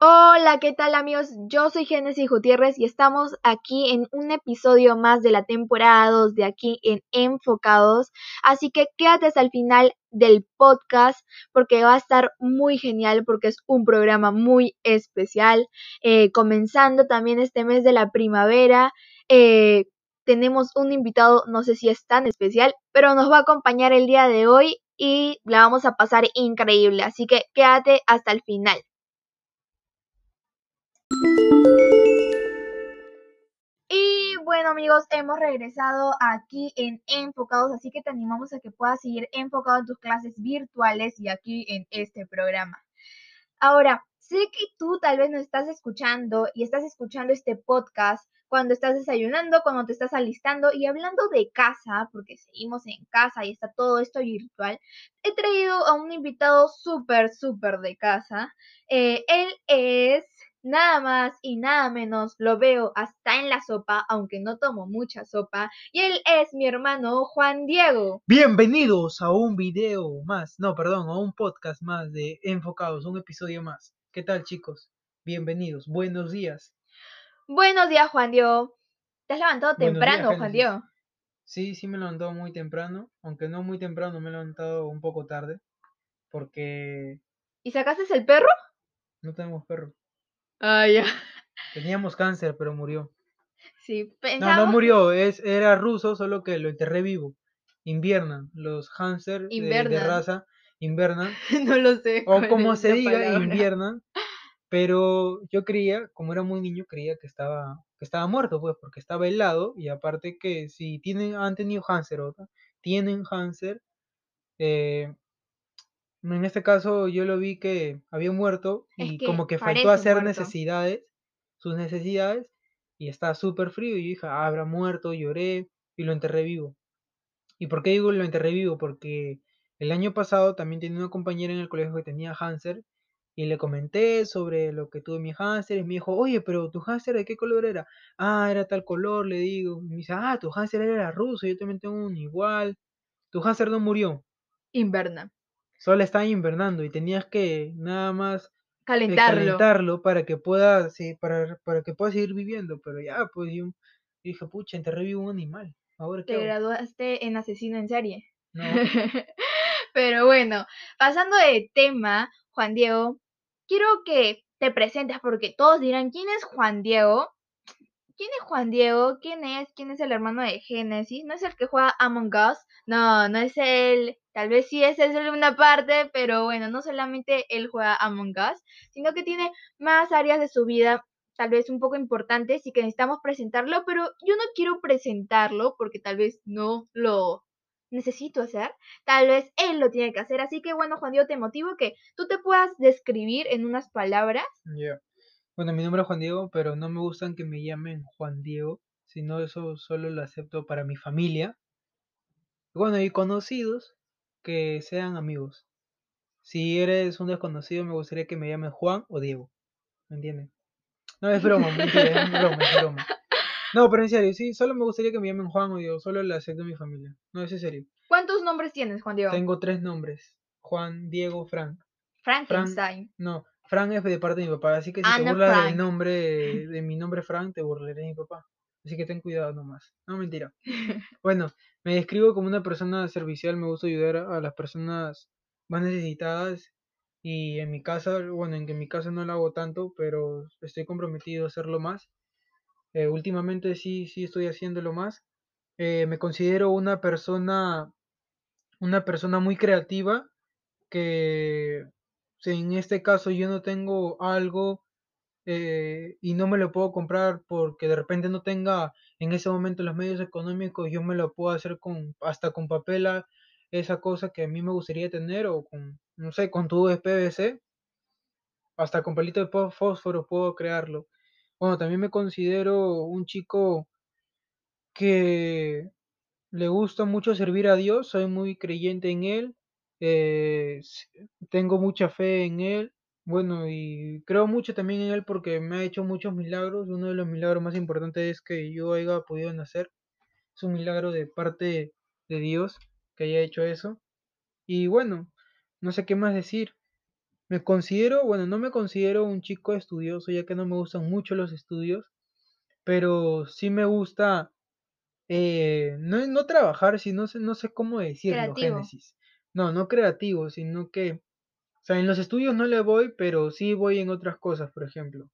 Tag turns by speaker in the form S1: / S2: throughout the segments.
S1: Hola, ¿qué tal amigos? Yo soy Genesis Gutiérrez y estamos aquí en un episodio más de la temporada 2 de aquí en Enfocados. Así que quédate hasta el final del podcast porque va a estar muy genial porque es un programa muy especial. Eh, comenzando también este mes de la primavera. Eh, tenemos un invitado, no sé si es tan especial, pero nos va a acompañar el día de hoy y la vamos a pasar increíble. Así que quédate hasta el final. Y bueno amigos, hemos regresado aquí en Enfocados, así que te animamos a que puedas seguir enfocado en tus clases virtuales y aquí en este programa. Ahora, sé que tú tal vez nos estás escuchando y estás escuchando este podcast cuando estás desayunando, cuando te estás alistando y hablando de casa, porque seguimos en casa y está todo esto virtual, he traído a un invitado súper, súper de casa. Eh, él es nada más y nada menos lo veo hasta en la sopa, aunque no tomo mucha sopa, y él es mi hermano Juan Diego.
S2: Bienvenidos a un video más, no, perdón, a un podcast más de Enfocados, un episodio más. ¿Qué tal chicos? Bienvenidos, buenos días.
S1: Buenos días Juan Diego. ¿Te has levantado
S2: Buenos
S1: temprano,
S2: días,
S1: Juan. Diego?
S2: Sí, sí me he levantado muy temprano, aunque no muy temprano, me he levantado un poco tarde, porque
S1: ¿Y sacaste el perro?
S2: no tenemos perro.
S1: Ah, ya.
S2: Teníamos cáncer, pero murió.
S1: Sí,
S2: No,
S1: pensamos...
S2: no murió, es, era ruso, solo que lo enterré vivo. Inviernan, los hamsters de- de, raza invernan,
S1: no lo sé.
S2: o como se diga,
S1: palabra.
S2: inviernan, pero yo creía, como era muy niño, creía que estaba, que estaba muerto, pues, porque estaba helado, y aparte que si tienen, han tenido cáncer, o tienen cáncer, eh, en este caso yo lo vi que había muerto
S1: Es
S2: y
S1: que
S2: como que faltó hacer
S1: muerto.
S2: necesidades, sus necesidades, y estaba súper frío, y yo dije, "Ah, habrá muerto, lloré, y lo enterré vivo. ¿Y por qué digo lo enterré vivo? Porque el año pasado también tenía una compañera en el colegio que tenía cáncer y le comenté sobre lo que tuve mi cáncer y me dijo, oye, pero tu cáncer de qué color era? Ah, era tal color, le digo. Y me dice, ah, tu cáncer era ruso, yo también tengo un igual. Tu cáncer no murió,
S1: Inverna.
S2: Solo estaba invernando y tenías que nada más eh,
S1: Calentarlo.
S2: para que pueda, sí, para, para que pueda seguir viviendo. Pero ya, pues yo dije, pucha, enterré vivo un animal. Ahora
S1: Te
S2: hago?
S1: graduaste en asesino en serie.
S2: No,
S1: Pero bueno, pasando de tema, Juan Diego, quiero que te presentes porque todos dirán, ¿quién es Juan Diego? ¿Quién es Juan Diego? ¿Quién es? ¿Quién es el hermano de Génesis? ¿No es el que juega Among Us? No, no es él. Tal vez sí es él una parte, pero bueno, no solamente él juega Among Us, sino que tiene más áreas de su vida tal vez un poco importantes y que necesitamos presentarlo, pero yo no quiero presentarlo porque tal vez no lo necesito hacer, tal vez él lo tiene que hacer, así que bueno, Juan Diego, te motivo que tú te puedas describir en unas palabras.
S2: Bueno, mi nombre es Juan Diego, pero no me gustan que me llamen Juan Diego, sino eso solo lo acepto para mi familia. Bueno, y conocidos que sean amigos. Si eres un desconocido, me gustaría que me llamen Juan o Diego. ¿Me entienden? No, es broma, mentira, es broma, es broma. No, pero en serio, sí, solo me gustaría que me llamen Juan o Diego, solo lo acepto mi familia. No, es en serio.
S1: ¿Cuántos nombres tienes, Juan Diego?
S2: Tengo tres nombres. Juan, Diego, Frank.
S1: Frankenstein.
S2: No, Frank es de parte de mi papá, así que si
S1: Ah,
S2: te burlas
S1: Frank.
S2: del nombre de, de mi nombre Frank, te burlaré de mi papá. Así que ten cuidado nomás. No, mentira. Bueno, me describo como una persona servicial, me gusta ayudar a, las personas más necesitadas y en mi casa, bueno, en que mi casa no lo hago tanto, pero estoy comprometido a hacerlo más. Eh, últimamente sí, sí estoy haciéndolo más. Eh, me considero una persona, una persona muy creativa que si en este caso yo no tengo algo eh, y no me lo puedo comprar porque de repente no tenga en ese momento los medios económicos, yo me lo puedo hacer con hasta con papel, a- esa cosa que a mí me gustaría tener o con, no sé, con tubos de hasta con palito de fósforo puedo crearlo. Bueno, también me considero un chico que le gusta mucho servir a Dios, soy muy creyente en Él, eh, tengo mucha fe en Él, bueno, y creo mucho también en Él porque me ha hecho muchos milagros. Uno de los milagros más importantes es que yo haya podido nacer. Es un milagro de parte de Dios que haya hecho eso. Y bueno, no sé qué más decir. Me considero, bueno, no me considero un chico estudioso, ya que no me gustan mucho los estudios, pero sí me gusta eh, no, no trabajar, sino sé- no sé cómo decirlo,
S1: Creativo.
S2: Génesis. No, no creativo, sino que, sea, en los estudios no le voy, pero sí voy en otras cosas, por ejemplo.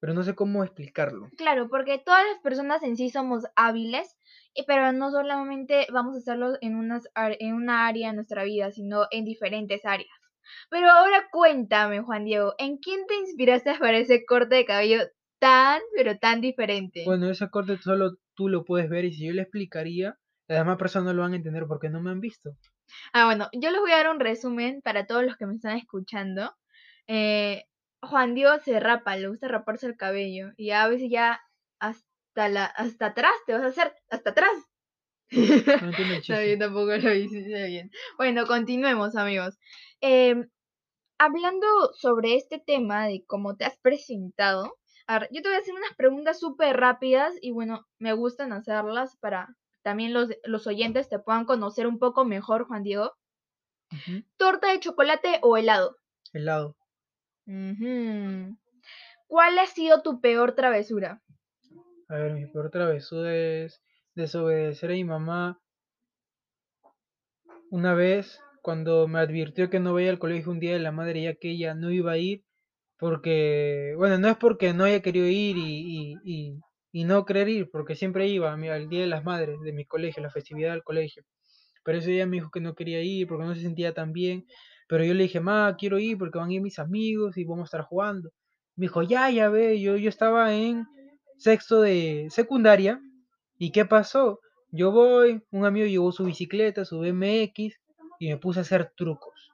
S2: Pero no sé cómo explicarlo.
S1: Claro, porque todas las personas en sí somos hábiles, y- pero no solamente vamos a hacerlo en, unas, en una área de nuestra vida, sino en diferentes áreas. Pero ahora cuéntame, Juan Diego, ¿en quién te inspiraste para ese corte de cabello tan, pero tan diferente?
S2: Bueno, ese corte solo tú lo puedes ver y si yo le explicaría, las demás personas no lo van a entender porque no me han visto.
S1: Ah, bueno, yo les voy a dar un resumen para todos los que me están escuchando. Eh, Juan Diego se rapa, le gusta raparse el cabello y a veces ya hasta la hasta atrás te vas a hacer, hasta atrás.
S2: No el
S1: No,
S2: chiste.
S1: yo tampoco lo hice bien. Bueno, continuemos, amigos. Em, hablando sobre este tema de cómo te has presentado, a ver, yo te voy a hacer unas preguntas súper rápidas y bueno, me gustan hacerlas para también los, los oyentes te puedan conocer un poco mejor, Juan Diego. ¿Torta de chocolate o helado?
S2: Helado.
S1: ¿Cuál ha sido tu peor travesura?
S2: A ver, mi peor travesura es desobedecer a mi mamá una vez cuando me advirtió que no vaya al colegio un día de la madre ya que ella no iba a ir porque, bueno, no es porque no haya querido ir y, y, y, y no querer ir, porque siempre iba al día de las madres de mi colegio, la festividad del colegio. Pero ese día me dijo que no quería ir porque no se sentía tan bien. Pero yo le dije, ma, quiero ir porque van a ir mis amigos y vamos a estar jugando. Me dijo, ya, ya ve, yo, yo estaba en sexto de secundaria. ¿Y qué pasó? Yo voy, un amigo llevó su bicicleta, su BMX y me puse a hacer trucos.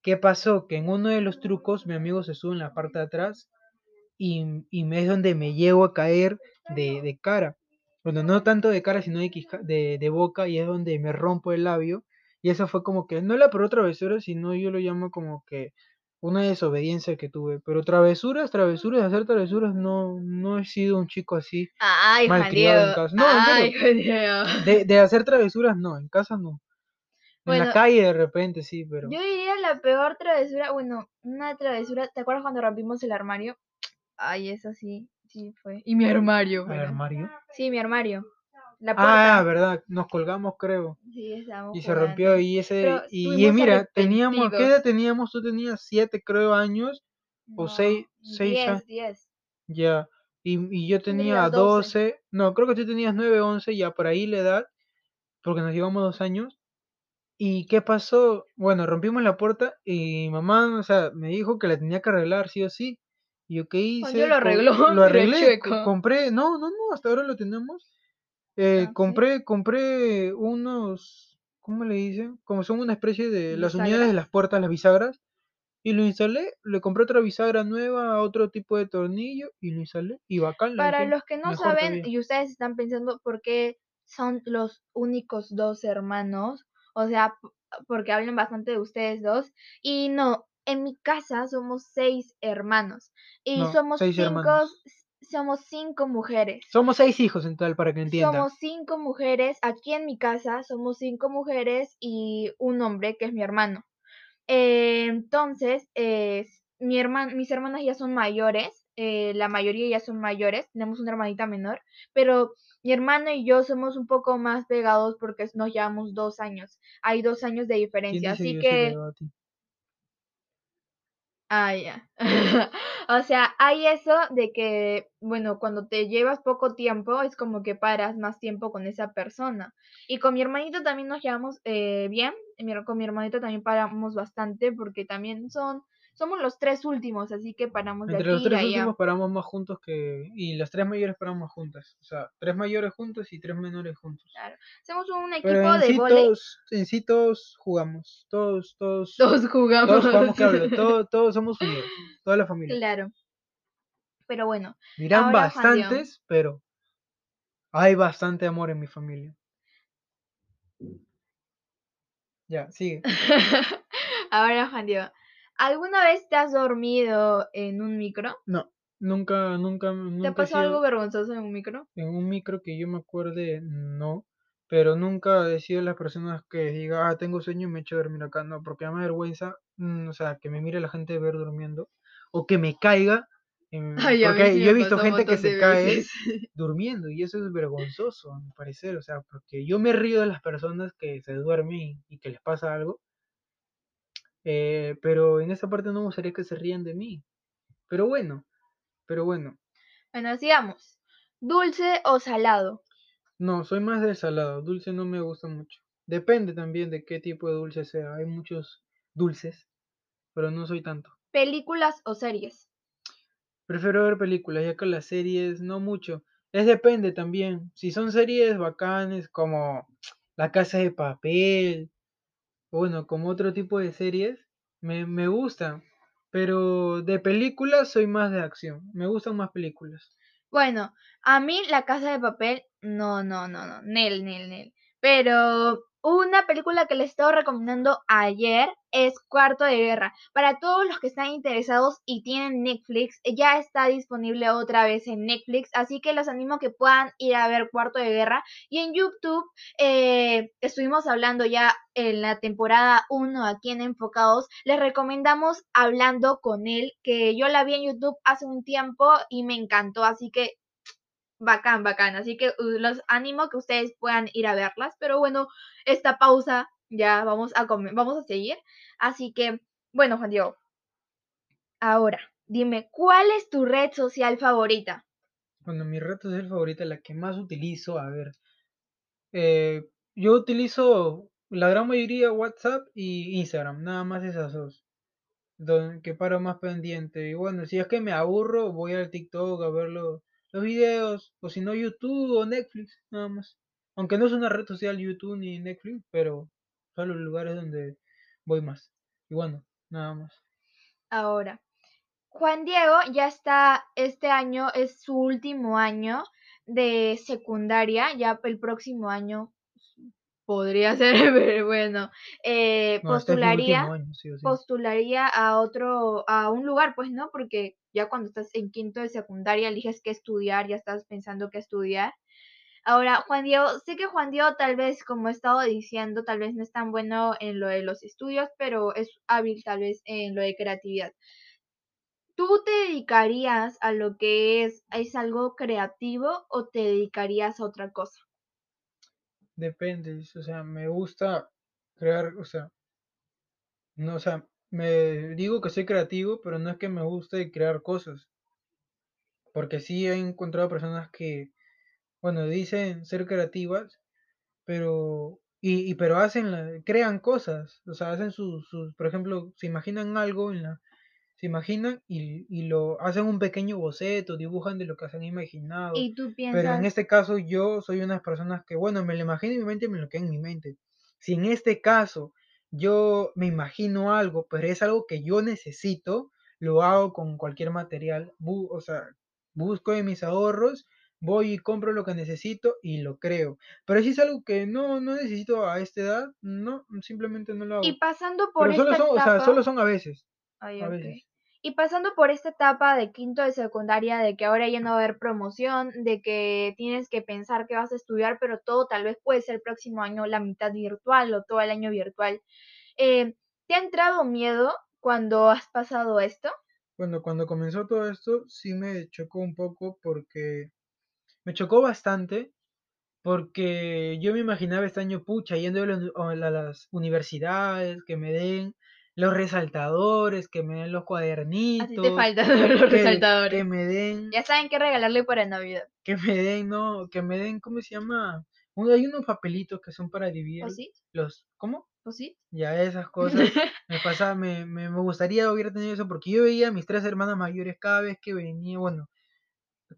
S2: ¿Qué pasó? Que en uno de los trucos mi amigo se sube en la parte de atrás y, y es donde me llego a caer de, de cara. Bueno, no tanto de cara, sino de, de, de boca y es donde me rompo el labio. Y eso fue como que, no la peor travesura, sino yo lo llamo como que una desobediencia que tuve. Pero travesuras, travesuras, hacer travesuras, no, no he sido un chico así.
S1: Ay,
S2: Malcriado en casa. No,
S1: Ay.
S2: De, de hacer travesuras, no, en casa no. En
S1: Bueno,
S2: la calle de repente sí, pero...
S1: Yo diría la peor travesura, bueno, una travesura, ¿te acuerdas cuando rompimos el armario? Ay, eso sí, sí fue. Y mi armario,
S2: ¿Al
S1: bueno.
S2: armario?
S1: Sí, mi armario. La
S2: Ah, verdad, nos colgamos creo.
S1: Sí, estábamos
S2: Y se rompió y ese...
S1: Pero
S2: Y, mira, teníamos... ¿Qué edad teníamos? Tú tenías siete, creo, años. o seis- seis ya-
S1: diez, diez.
S2: Ya. Y, y yo tenía
S1: tenías 12.
S2: 12. No, creo que tú tenías 9, 11, ya por ahí la edad. Porque nos llevamos dos años. ¿Y qué pasó? Bueno, rompimos la puerta y mamá, o sea, me dijo que la tenía que arreglar, sí o sí. Y yo qué hice,
S1: Diego lo arregló,
S2: lo arreglé, compré, no, no, no, hasta ahora lo tenemos. Eh,
S1: Ah, ¿sí?
S2: compré, compré unos, ¿cómo le dicen? Como son una especie de las unidades de las puertas, las bisagras. Y lo instalé, le compré otra bisagra nueva, otro tipo de tornillo y lo instalé. Y bacán,
S1: Para los que no saben
S2: todavía.
S1: y ustedes están pensando por qué son los únicos dos hermanos, o sea, porque hablan bastante de ustedes dos, y no, en mi casa somos seis hermanos y
S2: No,
S1: somos cinco,
S2: hermanos.
S1: somos cinco mujeres.
S2: Somos seis hijos en total, para que entiendan.
S1: Somos cinco mujeres, aquí en mi casa somos cinco mujeres y un hombre que es mi hermano. Eh, entonces, eh, mi herman- mis hermanas ya son mayores, eh, la mayoría ya son mayores, tenemos una hermanita menor, pero mi hermano y yo somos un poco más pegados porque nos llevamos dos años. Hay dos años de
S2: ¿Quién
S1: diferencia, así que? Ah, ya. O sea, hay eso de que, bueno, cuando te llevas poco tiempo es como que paras más tiempo con esa persona. Y con mi hermanito también nos llevamos eh, bien. Con mi hermanito también paramos bastante porque también son, somos los tres últimos, así que paramos de
S2: Entre los
S1: aquí y
S2: tres
S1: de allá.
S2: últimos paramos más juntos que... Y las tres mayores paramos juntas. O sea, tres mayores juntos y tres menores juntos.
S1: Claro. Somos un equipo
S2: Pero en
S1: de
S2: sí, todos, en sí todos jugamos. Todos, todos...
S1: Todos jugamos.
S2: Todos jugamos, hablo, todos, todos somos unidos. Toda la familia.
S1: Claro. Pero bueno,
S2: Dirán bastantes, pero hay bastante amor en mi familia. Ya, sigue.
S1: ahora Juan Diego, ¿alguna vez te has dormido en un micro?
S2: No, nunca, nunca,
S1: ¿Te ha pasado algo vergonzoso en un micro?
S2: en un micro que yo me acuerde, no. pero nunca he sido las personas que diga, ah, tengo sueño y me echo a dormir acá. No, porque me da vergüenza, mm, o sea, que me mire la gente ver durmiendo, o que me caiga. em,
S1: Ay,
S2: porque
S1: sí
S2: yo he visto gente que se cae durmiendo y eso es vergonzoso, a mi parecer. O sea, porque yo me río de las personas que se duermen y que les pasa algo, eh, pero en esa parte no me gustaría que se rían de mí. Pero bueno, pero bueno.
S1: Bueno, sigamos. ¿Dulce o salado?
S2: No, soy más del salado. Dulce no me gusta mucho. Depende también de qué tipo de dulce sea. Hay muchos dulces, pero no soy tanto.
S1: ¿Películas o series?
S2: Prefiero ver películas, ya que las series no mucho. Es depende también. Si son series bacanes como La Casa de Papel, bueno, como otro tipo de series, me, me gustan. Pero de películas soy más de acción. Me gustan más películas.
S1: Bueno, a mí La Casa de Papel, no, no, no, no, Nel, Nel, Nel. Pero una película que les estaba recomendando ayer es Cuarto de Guerra. Para todos los que están interesados y tienen Netflix, ya está disponible otra vez en Netflix, así que los animo que puedan ir a ver Cuarto de Guerra. Y en YouTube eh, estuvimos hablando ya en la temporada 1 aquí en Enfocados, les recomendamos Hablando con él, que yo la vi en YouTube hace un tiempo y me encantó, así que bacán, bacán. Así que uh, los animo que ustedes puedan ir a verlas. Pero bueno, esta pausa ya vamos a vamos a seguir. Así que, bueno, Juan Diego. Ahora, dime, ¿cuál es tu red social favorita?
S2: Bueno, mi red social favorita, la que más utilizo, a ver. eh, yo utilizo la gran mayoría WhatsApp y Instagram, nada más esas dos. Que paro más pendiente. Y bueno, si es que me aburro, voy al TikTok a ver lo- los videos. O si no, YouTube o Netflix, nada más. Aunque no es una red social YouTube ni Netflix, pero son los lugares donde voy más. Y bueno, nada más.
S1: Ahora, Juan Diego ya está, este año es su último año de secundaria, ya el próximo año podría ser, pero bueno, eh,
S2: No, este es
S1: postularía.
S2: último año, sí o sí.
S1: postularía a otro, a un lugar, pues, ¿no? Porque ya cuando estás en quinto de secundaria eliges qué estudiar, ya estás pensando qué estudiar. Ahora, Juan Diego, sé que Juan Diego tal vez, como he estado diciendo, tal vez no es tan bueno en lo de los estudios, pero es hábil tal vez en lo de creatividad. ¿Tú te dedicarías a lo que es, es algo creativo o te dedicarías a otra cosa?
S2: Depende, o sea, me gusta crear, o sea, no, o sea, me digo que soy creativo, pero no es que me guste crear cosas. Porque sí he encontrado personas que, bueno, dicen ser creativas, pero, y, y pero hacen, la- crean cosas, o sea, hacen sus, sus, por ejemplo, se imaginan algo en la, se imaginan y, y lo hacen un pequeño boceto, dibujan de lo que se han imaginado.
S1: Y tú
S2: Pero en este caso yo soy unas personas que, bueno, me lo imagino en mi mente y me lo queda en mi mente. Si en este caso yo me imagino algo, pero es algo que yo necesito, lo hago con cualquier material, bu- o sea, busco en mis ahorros, voy y compro lo que necesito y lo creo. Pero si es algo que no, no necesito a esta edad, no, simplemente no lo
S1: y
S2: hago.
S1: pasando por
S2: Pero solo son, o sea, solo son a veces,
S1: Ay,
S2: a veces.
S1: Y pasando por esta etapa de quinto de secundaria, de que ahora ya no va a haber promoción, de que tienes que pensar que vas a estudiar, pero todo tal vez puede ser el próximo año la mitad virtual o todo el año virtual. Eh, ¿te ha entrado miedo cuando has pasado esto?
S2: Bueno, cuando comenzó todo esto, sí me chocó un poco porque me chocó bastante porque yo me imaginaba este año, pucha, yendo a, las universidades, que me den los resaltadores, que me den los
S1: Así te
S2: cuadernitos,
S1: faltan los
S2: que,
S1: resaltadores.
S2: que me den,
S1: Ya saben qué regalarle para Navidad.
S2: que me den, no, que me den, ¿cómo se llama? Hay unos papelitos que son para dividir
S1: ¿O sí?
S2: los, ¿cómo?
S1: ¿O sí?
S2: Ya esas cosas. Me pasa, me, me, me gustaría hubiera tenido eso porque yo veía a mis tres hermanas mayores cada vez que venía, bueno,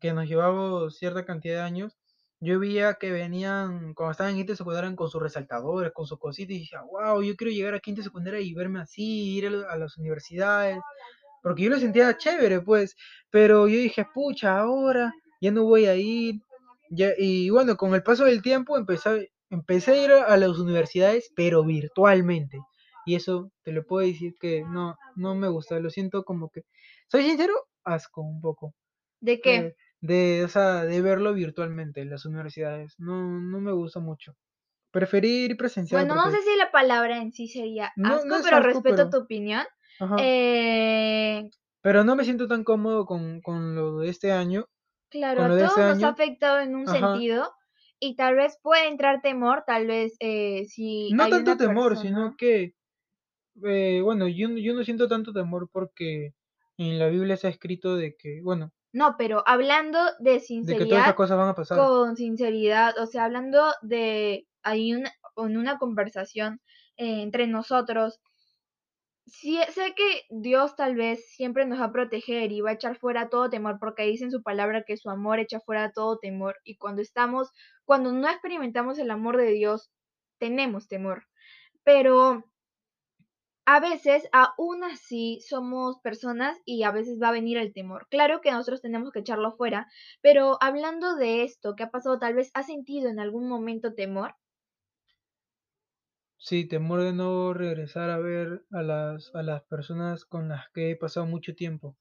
S2: que nos llevaba cierta cantidad de años, yo veía que venían, cuando estaban en quinta secundaria, con sus resaltadores, con sus cositas, y dije, wow, yo quiero llegar a quinta secundaria y verme así, ir a, las universidades, porque yo lo sentía chévere, pues, pero yo dije, pucha, ahora ya no voy a ir, ya, y bueno, con el paso del tiempo empecé, empecé a ir a las universidades, pero virtualmente, y eso te lo puedo decir que no, no me gusta, lo siento como que, soy sincero, asco un poco
S1: ¿De qué?
S2: de, de, o sea, de verlo virtualmente en las universidades. No, no me gusta mucho. Preferir presencial
S1: Bueno, no sé si la palabra en sí sería
S2: no,
S1: asco, pero
S2: asco,
S1: respeto
S2: pero
S1: tu opinión. Eh,
S2: Pero no me siento tan cómodo con, con lo de este año,
S1: claro, a
S2: de este
S1: nos ha afectado en un
S2: ajá.
S1: sentido y tal vez puede entrar temor, tal vez eh, si
S2: No
S1: hay
S2: tanto
S1: una
S2: temor, sino que, eh, bueno, yo, yo no siento tanto temor porque en la Biblia se ha escrito de que, bueno,
S1: no, pero hablando de
S2: de que todas
S1: sinceridad,
S2: esas cosas van a pasar.
S1: con sinceridad, o sea, hablando de, hay una, en una conversación eh, entre nosotros, Sí, sé que Dios tal vez siempre nos va a proteger y va a echar fuera todo temor, porque dice en su palabra que su amor echa fuera todo temor. Y cuando estamos, cuando no experimentamos el amor de Dios, tenemos temor. Pero a veces, aún así, somos personas y a veces va a venir el temor. Claro que nosotros tenemos que echarlo fuera, pero hablando de esto que ha pasado, tal vez has sentido en algún momento temor.
S2: Sí, temor de no regresar a ver a las, a las personas con las que he pasado mucho tiempo.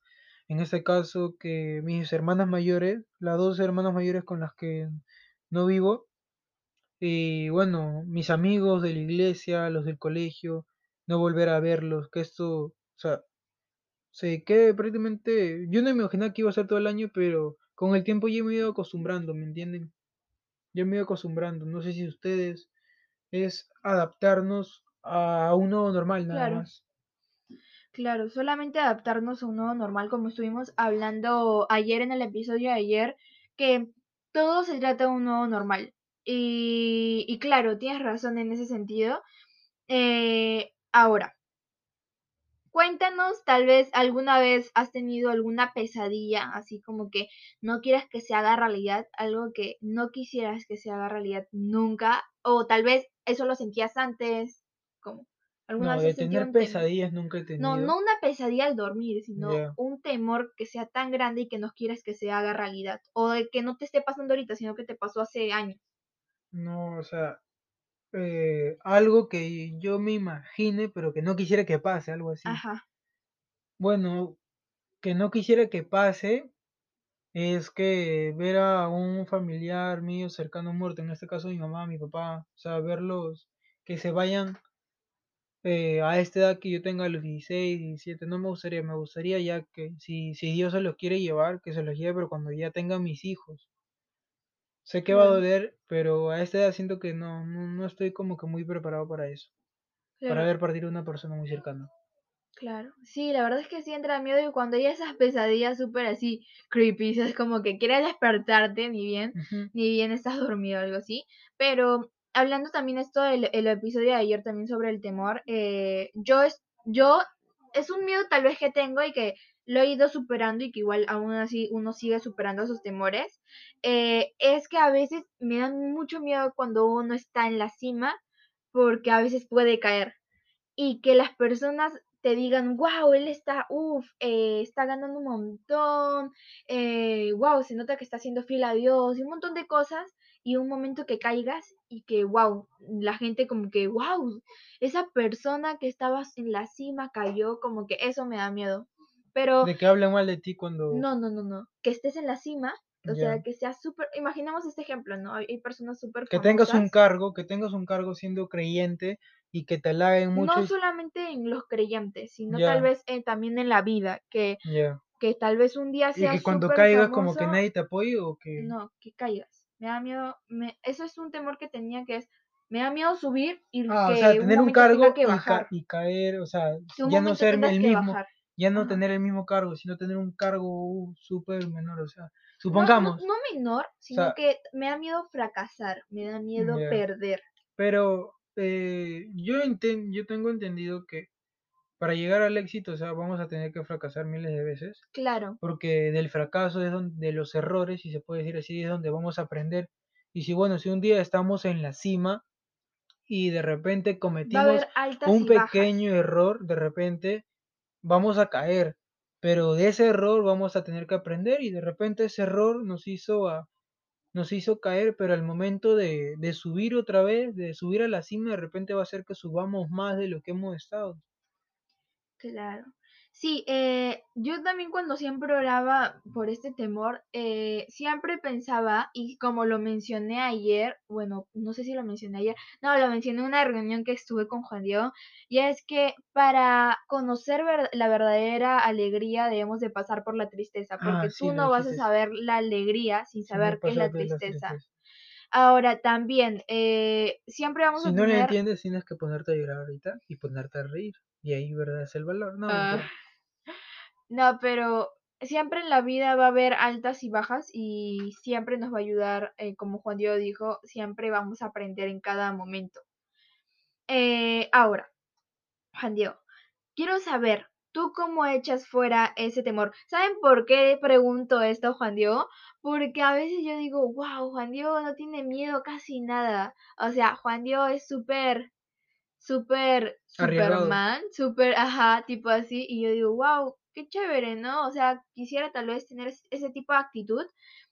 S2: En este caso, que mis hermanas mayores, las dos hermanas mayores con las que no vivo, y bueno, mis amigos de la iglesia, los del colegio, no volver a verlos, que esto, o sea, se quede prácticamente, yo no me imaginaba que iba a ser todo el año, pero con el tiempo ya me he ido acostumbrando, ¿me entienden? Ya me he ido acostumbrando, no sé si ustedes es adaptarnos a un nuevo normal nada
S1: Claro.
S2: más.
S1: Claro, solamente adaptarnos a un nuevo normal, como estuvimos hablando ayer en el episodio de ayer, que todo se trata de un nuevo normal. Y, y claro, tienes razón en ese sentido. Eh, ahora, cuéntanos, tal vez alguna vez has tenido alguna pesadilla, así como que no quieras que se haga realidad, algo que no quisieras que se haga realidad nunca, o tal vez eso lo sentías antes, como alguna
S2: No,
S1: vez
S2: de tener
S1: temor.
S2: pesadillas nunca he
S1: No,
S2: tenido.
S1: no una pesadilla al dormir, sino un temor que sea tan grande y que no quieras que se haga realidad. O de que no te esté pasando ahorita, sino que te pasó hace años.
S2: No, o sea, eh, algo que yo me imagine, pero que no quisiera que pase, algo así.
S1: Ajá,
S2: Bueno, que no quisiera que pase es que ver a un familiar mío cercano muerto, en este caso mi mamá, mi papá, o sea, verlos que se vayan eh, a esta edad que yo tenga a los 16, 17, no me gustaría, me gustaría ya que si, si Dios se los quiere llevar, que se los lleve, pero cuando ya tenga mis hijos. Sé que va a doler, pero a esta edad siento que no, no, no estoy como que muy preparado para eso, para ver partir a una persona muy cercana.
S1: claro. Sí, la verdad es que sí entra miedo y cuando hay esas pesadillas súper así creepy, es como que quieres despertarte, ni bien, ni bien estás dormido o algo así. Pero hablando también esto del el episodio de ayer también sobre el temor, eh, yo es, yo es un miedo tal vez que tengo y que lo he ido superando y que igual aún así uno sigue superando esos temores, eh, es que a veces me dan mucho miedo cuando uno está en la cima porque a veces puede caer y que las personas te digan, wow, él está, uff, eh, está ganando un montón, eh, wow, se nota que está siendo fiel a Dios y un montón de cosas y un momento que caigas y que, wow, la gente como que, wow, esa persona que estaba en la cima cayó, como que eso me da miedo. Pero
S2: De que hablan mal de ti cuando
S1: no, no, no, no, que estés en la cima, o sea, que sea súper, imaginamos este ejemplo, ¿no? Hay, personas súper
S2: Que tengas un cargo, que tengas un cargo siendo creyente y que te halaguen mucho
S1: no
S2: y
S1: solamente en los creyentes, sino tal vez eh, también en la vida, que, que tal vez un día
S2: Y
S1: seas
S2: que cuando caigas como que nadie te apoye o que,
S1: no, que caigas. Me da miedo, me, eso es un temor que tenía que es, me da miedo subir y
S2: ah, o sea,
S1: que un
S2: tener un cargo
S1: que
S2: y, ca-
S1: bajar,
S2: y caer, o sea,
S1: que
S2: ya no ser el
S1: que
S2: mismo,
S1: bajar.
S2: Ya no tener el mismo cargo, sino tener un cargo uh, súper menor, o sea,
S1: No, no,
S2: supongamos,
S1: no menor,
S2: o
S1: sino
S2: sea,
S1: que me da miedo fracasar, me da miedo perder.
S2: Pero eh, yo, enten- yo tengo entendido que para llegar al éxito, o sea, vamos a tener que fracasar miles de veces,
S1: Claro,
S2: porque del fracaso es donde, de los errores, si se puede decir así, es donde vamos a aprender. Y si, bueno, si un día estamos en la cima y de repente cometimos un
S1: bajas.
S2: pequeño error, de repente vamos a caer, pero de ese error vamos a tener que aprender y de repente ese error nos hizo a, nos hizo caer, pero al momento de, de subir otra vez, de subir a la cima, de repente va a hacer que subamos más de lo que hemos estado.
S1: Claro. Sí, eh, yo también cuando siempre oraba por este temor, eh, siempre pensaba, y como lo mencioné ayer, bueno, no sé si lo mencioné ayer, no, lo mencioné en una reunión que estuve con Juan Diego, y es que para conocer la verdadera alegría debemos de pasar por la tristeza,
S2: Ah,
S1: porque
S2: sí,
S1: tú no vas a saber la alegría sin
S2: Si no
S1: saber qué es la tristeza. Ahora, también, eh, siempre vamos
S2: Si
S1: a
S2: no le
S1: tener...
S2: entiendes, tienes que ponerte a llorar ahorita y ponerte a reír. Y ahí, ¿verdad? Es el valor. No,
S1: Ah. No, pero siempre en la vida va a haber altas y bajas y siempre nos va a ayudar, eh, como Juan Diego dijo, siempre vamos a aprender en cada momento. Eh, ahora, Juan Diego, quiero saber, ¿tú cómo echas fuera ese temor? ¿Saben por qué pregunto esto, Juan Diego? Porque a veces yo digo, wow, Juan Diego no tiene miedo casi nada. O sea, Juan Diego es súper súper. Superman, súper, ajá, tipo así, y yo digo, wow, qué chévere, ¿no? O sea, quisiera tal vez tener es- ese tipo de actitud.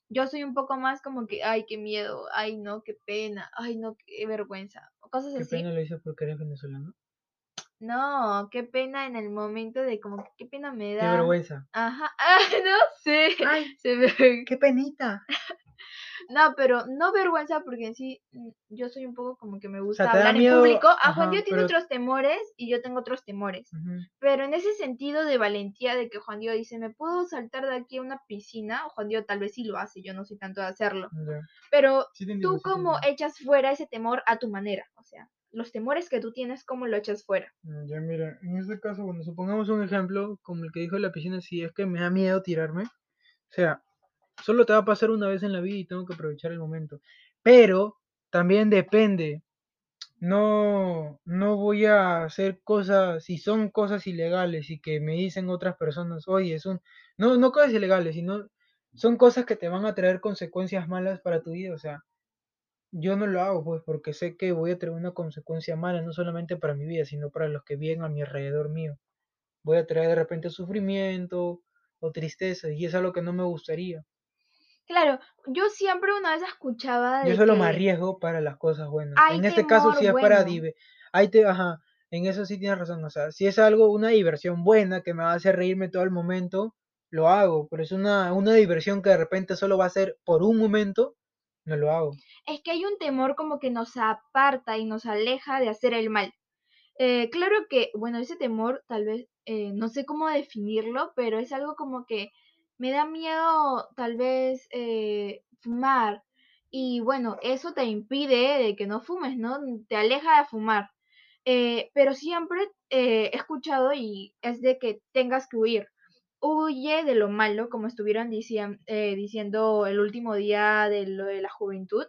S1: Yo soy un poco más como que, ay, qué miedo, ay, no, qué pena, ay, no, qué vergüenza, o cosas
S2: Qué
S1: así.
S2: pena lo hice porque eres venezolano.
S1: No, qué pena en el momento de como, qué pena me
S2: Qué
S1: da.
S2: vergüenza.
S1: Ajá, ah, no sé.
S2: Ay,
S1: Se me-
S2: qué penita.
S1: No, pero no vergüenza porque en sí mm, yo soy un poco como que me gusta
S2: sea,
S1: hablar en público. A Juan
S2: ajá,
S1: Diego tiene otros temores y yo tengo otros temores. Pero en ese sentido de valentía de que Juan Diego dice, ¿me puedo saltar de aquí a una piscina? Juan Diego tal vez sí lo hace, yo no soy tanto de hacerlo.
S2: Ya.
S1: Pero
S2: Sí te entiendo,
S1: tú
S2: sí entiendo.
S1: echas fuera ese temor a tu manera, o sea, los temores que tú tienes, ¿cómo lo echas fuera?
S2: Mm, Ya mira, en este caso, bueno, supongamos un ejemplo como el que dijo de la piscina, si es que me da miedo tirarme, o sea, solo te va a pasar una vez en la vida y tengo que aprovechar el momento. Pero también depende, no, no voy a hacer cosas, si son cosas ilegales y que me dicen otras personas, oye, son, no, no cosas ilegales, sino son cosas que te van a traer consecuencias malas para tu vida, o sea, yo no lo hago, pues, porque sé que voy a traer una consecuencia mala, no solamente para mi vida, sino para los que viven a mi alrededor mío. Voy a traer de repente sufrimiento o tristeza, y es algo que no me gustaría.
S1: Claro, yo siempre una vez escuchaba de
S2: Yo solo
S1: que
S2: me arriesgo para las cosas buenas.
S1: hay
S2: En este caso,
S1: temor
S2: si es para dive- ahí te, ajá, en eso sí tienes razón. O sea, si es algo, una diversión buena que me va a hacer reírme todo el momento, lo hago. Pero es una, una diversión que de repente solo va a ser por un momento, no lo hago.
S1: es que hay un temor como que nos aparta y nos aleja de hacer el mal. Eh, claro que, bueno, ese temor tal vez, eh, no sé cómo definirlo, pero es algo como que me da miedo tal vez eh, fumar. Y bueno, eso te impide de que no fumes, ¿no? Te aleja de fumar. Eh, pero siempre eh, he escuchado y es de que tengas que huir. Huye de lo malo, como estuvieron diciendo, diciendo el último día de lo de la juventud.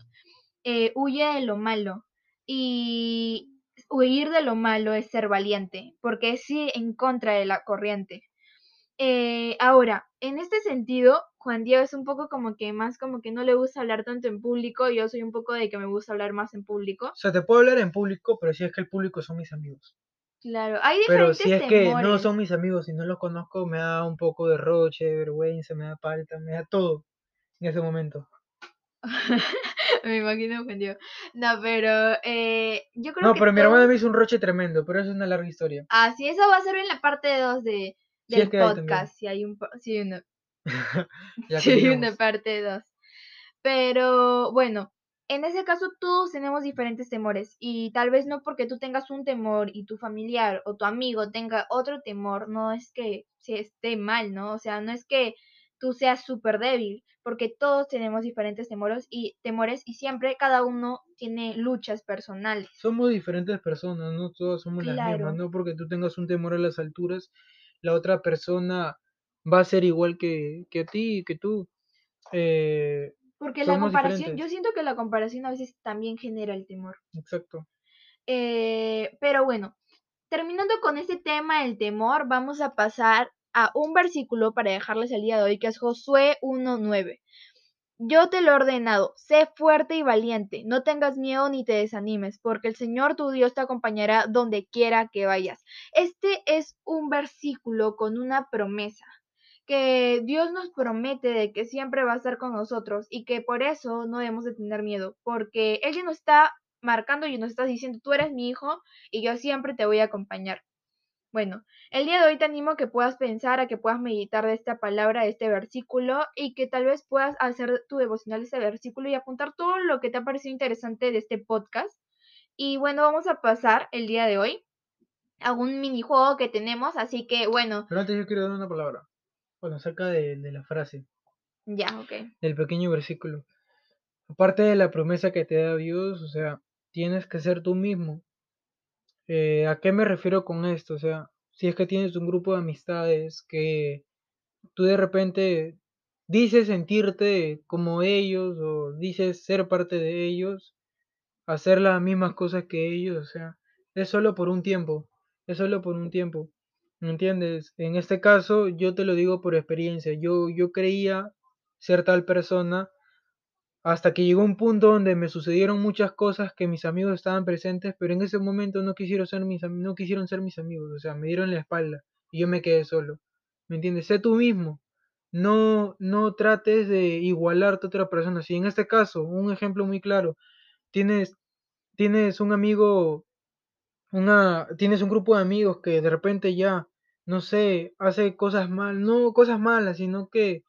S1: Eh, huye de lo malo. Y huir de lo malo es ser valiente, porque es ir en contra de la corriente. Eh, ahora, en este sentido, Juan Diego es un poco como que más como que no le gusta hablar tanto en público, yo soy un poco de que me gusta hablar más en público.
S2: O sea, te puedo hablar en público, pero si es que el público son mis amigos.
S1: Claro, hay
S2: Pero
S1: diferentes
S2: si es que no son mis amigos y no los conozco, me da un poco de roche, vergüenza, me da palta, me da todo en ese momento.
S1: me imagino Juan Diego. No, pero eh, yo creo
S2: No,
S1: que
S2: pero mi hermana me hizo un roche tremendo, pero eso es una larga historia.
S1: Ah, sí, eso va a ser en la parte 2 de, del
S2: hay
S1: podcast, si hay un si una, hay una parte 2. Pero bueno, en ese caso todos tenemos diferentes temores y tal vez no porque tú tengas un temor y tu familiar o tu amigo tenga otro temor, no es que se esté mal, ¿no? O sea, no es que tú seas súper débil, porque todos tenemos diferentes temores y temores y siempre cada uno tiene luchas personales.
S2: Somos diferentes personas, no todas somos las mismas, no porque tú tengas un temor a las alturas, la otra persona va a ser igual que, que a ti, que tú. Eh,
S1: Porque la comparación,
S2: diferentes.
S1: yo siento que la comparación a veces también genera el temor.
S2: exacto.
S1: Eh, pero bueno, terminando con este tema del temor, vamos a pasar a un versículo para dejarles el día de hoy, que es Josué 1.9. Yo te lo he ordenado, sé fuerte y valiente, no tengas miedo ni te desanimes, porque el Señor tu Dios te acompañará donde quiera que vayas. Este es un versículo con una promesa, que Dios nos promete de que siempre va a estar con nosotros y que por eso no debemos de tener miedo, porque Él ya nos está marcando y nos está diciendo, tú eres mi hijo y yo siempre te voy a acompañar. Bueno, el día de hoy te animo a que puedas pensar, a que puedas meditar de esta palabra, de este versículo y que tal vez puedas hacer tu devocional de este versículo y apuntar todo lo que te ha parecido interesante de este podcast. Y bueno, vamos a pasar el día de hoy a un minijuego que tenemos, así que bueno,
S2: Pero antes yo quiero dar una palabra. Bueno, acerca de, de la frase,
S1: ya, ok.
S2: del pequeño versículo. Aparte de la promesa que te da Dios, o sea, tienes que ser tú mismo. Eh, ¿a qué me refiero con esto? O sea, si es que tienes un grupo de amistades que tú de repente dices sentirte como ellos o dices ser parte de ellos, hacer las mismas cosas que ellos, o sea, es solo por un tiempo, es solo por un tiempo, ¿me entiendes? En este caso, yo te lo digo por experiencia, yo, yo creía ser tal persona hasta que llegó un punto donde me sucedieron muchas cosas que mis amigos estaban presentes, pero en ese momento no quisieron ser mis, no quisieron ser mis amigos, o sea, me dieron la espalda y yo me quedé solo, ¿me entiendes? Sé tú mismo. No, no trates de igualarte a otra persona. Si en este caso, un ejemplo muy claro, tienes, tienes un amigo, una, tienes un grupo de amigos que de repente ya, no sé, hace cosas mal, no cosas malas, sino que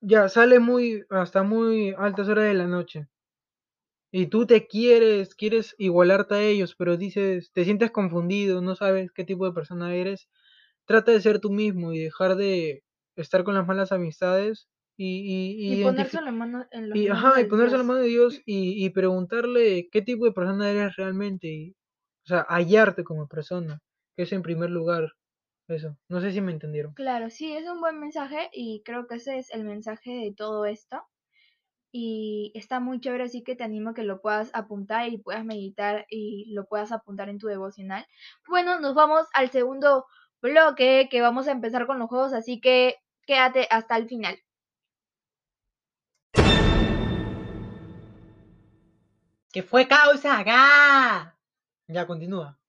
S2: ya sale muy, hasta muy altas horas de la noche. Y tú te quieres, quieres igualarte a ellos, pero dices, te sientes confundido, no sabes qué tipo de persona eres. Trata de ser tú mismo y dejar de estar con las malas amistades y, y,
S1: Y
S2: y
S1: ponerse la mano en los
S2: y, ajá, y ponerse la mano de Dios y, y preguntarle qué tipo de persona eres realmente. Y, o sea, hallarte como persona, que es en primer lugar eso. No sé si me entendieron.
S1: Claro, sí, es un buen mensaje y creo que ese es el mensaje de todo esto. Y está muy chévere, así que te animo a que lo puedas apuntar y puedas meditar y lo puedas apuntar en tu devocional. Bueno, nos vamos al segundo bloque que vamos a empezar con los juegos, así que quédate hasta el final.
S2: ¿Qué fue causa acá? Ya, continúa.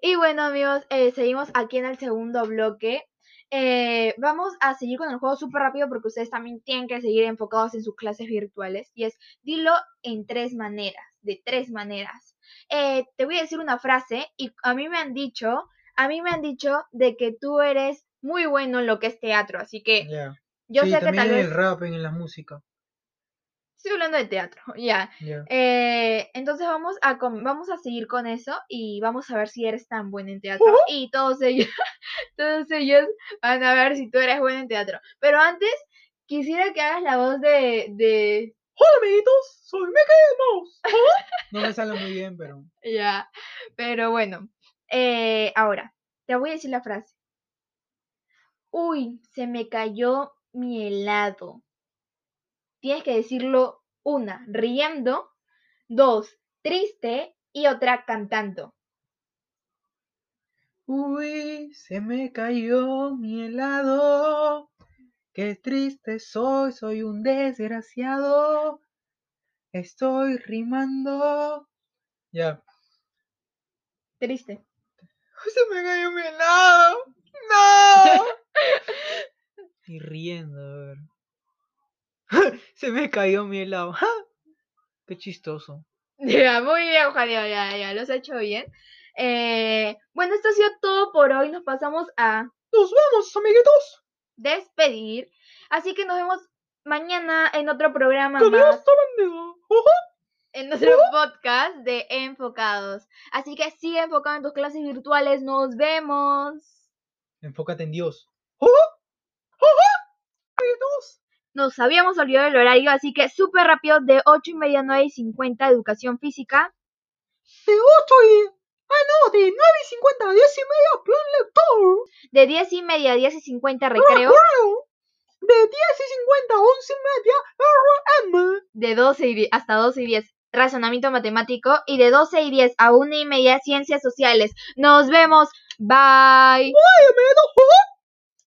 S1: Y bueno amigos, eh, seguimos aquí en el segundo bloque. Eh, vamos a seguir con el juego súper rápido porque ustedes también tienen que seguir enfocados en sus clases virtuales. Y es, dilo en tres maneras, de tres maneras. Eh, te voy a decir una frase y a mí me han dicho, a mí me han dicho de que tú eres muy bueno en lo que es teatro. Así que yo
S2: sí,
S1: sé que tal
S2: en
S1: vez...
S2: el rap, en la música.
S1: Estoy hablando de teatro, ya. Eh, entonces vamos a, vamos a seguir con eso y vamos a ver si eres tan buena en teatro. Y todos ellos, todos ellos van a ver si tú eres buena en teatro. Pero antes, quisiera que hagas la voz de, de...
S2: Hola amiguitos, soy Mickey Mouse. no me sale muy bien, pero...
S1: Ya, pero bueno. Eh, ahora, te voy a decir la frase. Uy, se me cayó mi helado. Tienes que decirlo una, riendo, dos, triste y otra cantando.
S2: Uy, se me cayó mi helado. Qué triste soy, soy un desgraciado. Estoy rimando. Ya.
S1: Triste.
S2: Se me cayó mi helado. No. y riendo, a ver. se me cayó mi helado. Qué chistoso.
S1: Ya, muy bien, Juan, ya, ya, ya, lo has hecho bien. Eh, bueno, esto ha sido todo por hoy. Nos pasamos a
S2: Nos vemos, amiguitos.
S1: despedir. Así que nos vemos mañana en otro programa
S2: Que Dios
S1: más,
S2: te bendiga.
S1: En nuestro podcast de Enfocados. Así que sigue enfocado en tus clases virtuales. Nos vemos.
S2: Enfócate en Dios. Ujú. Ujú. Amiguitos.
S1: Nos habíamos olvidado el horario, así que súper rápido, de 8 y media a 9 y 50, educación física.
S2: De 8 y... Ah, no, de 9 y 50 a 10 y media, plan lector.
S1: De 10 y media a 10 y 50,
S2: Ah,
S1: recreo.
S2: Recreo. De 10 y 50 a 11 y media, RM.
S1: de 12 y 10 hasta 12 y 10 razonamiento matemático y de 12 y 10 a 1 y media ciencias sociales. Nos vemos. Bye.
S2: Bye. Ujú.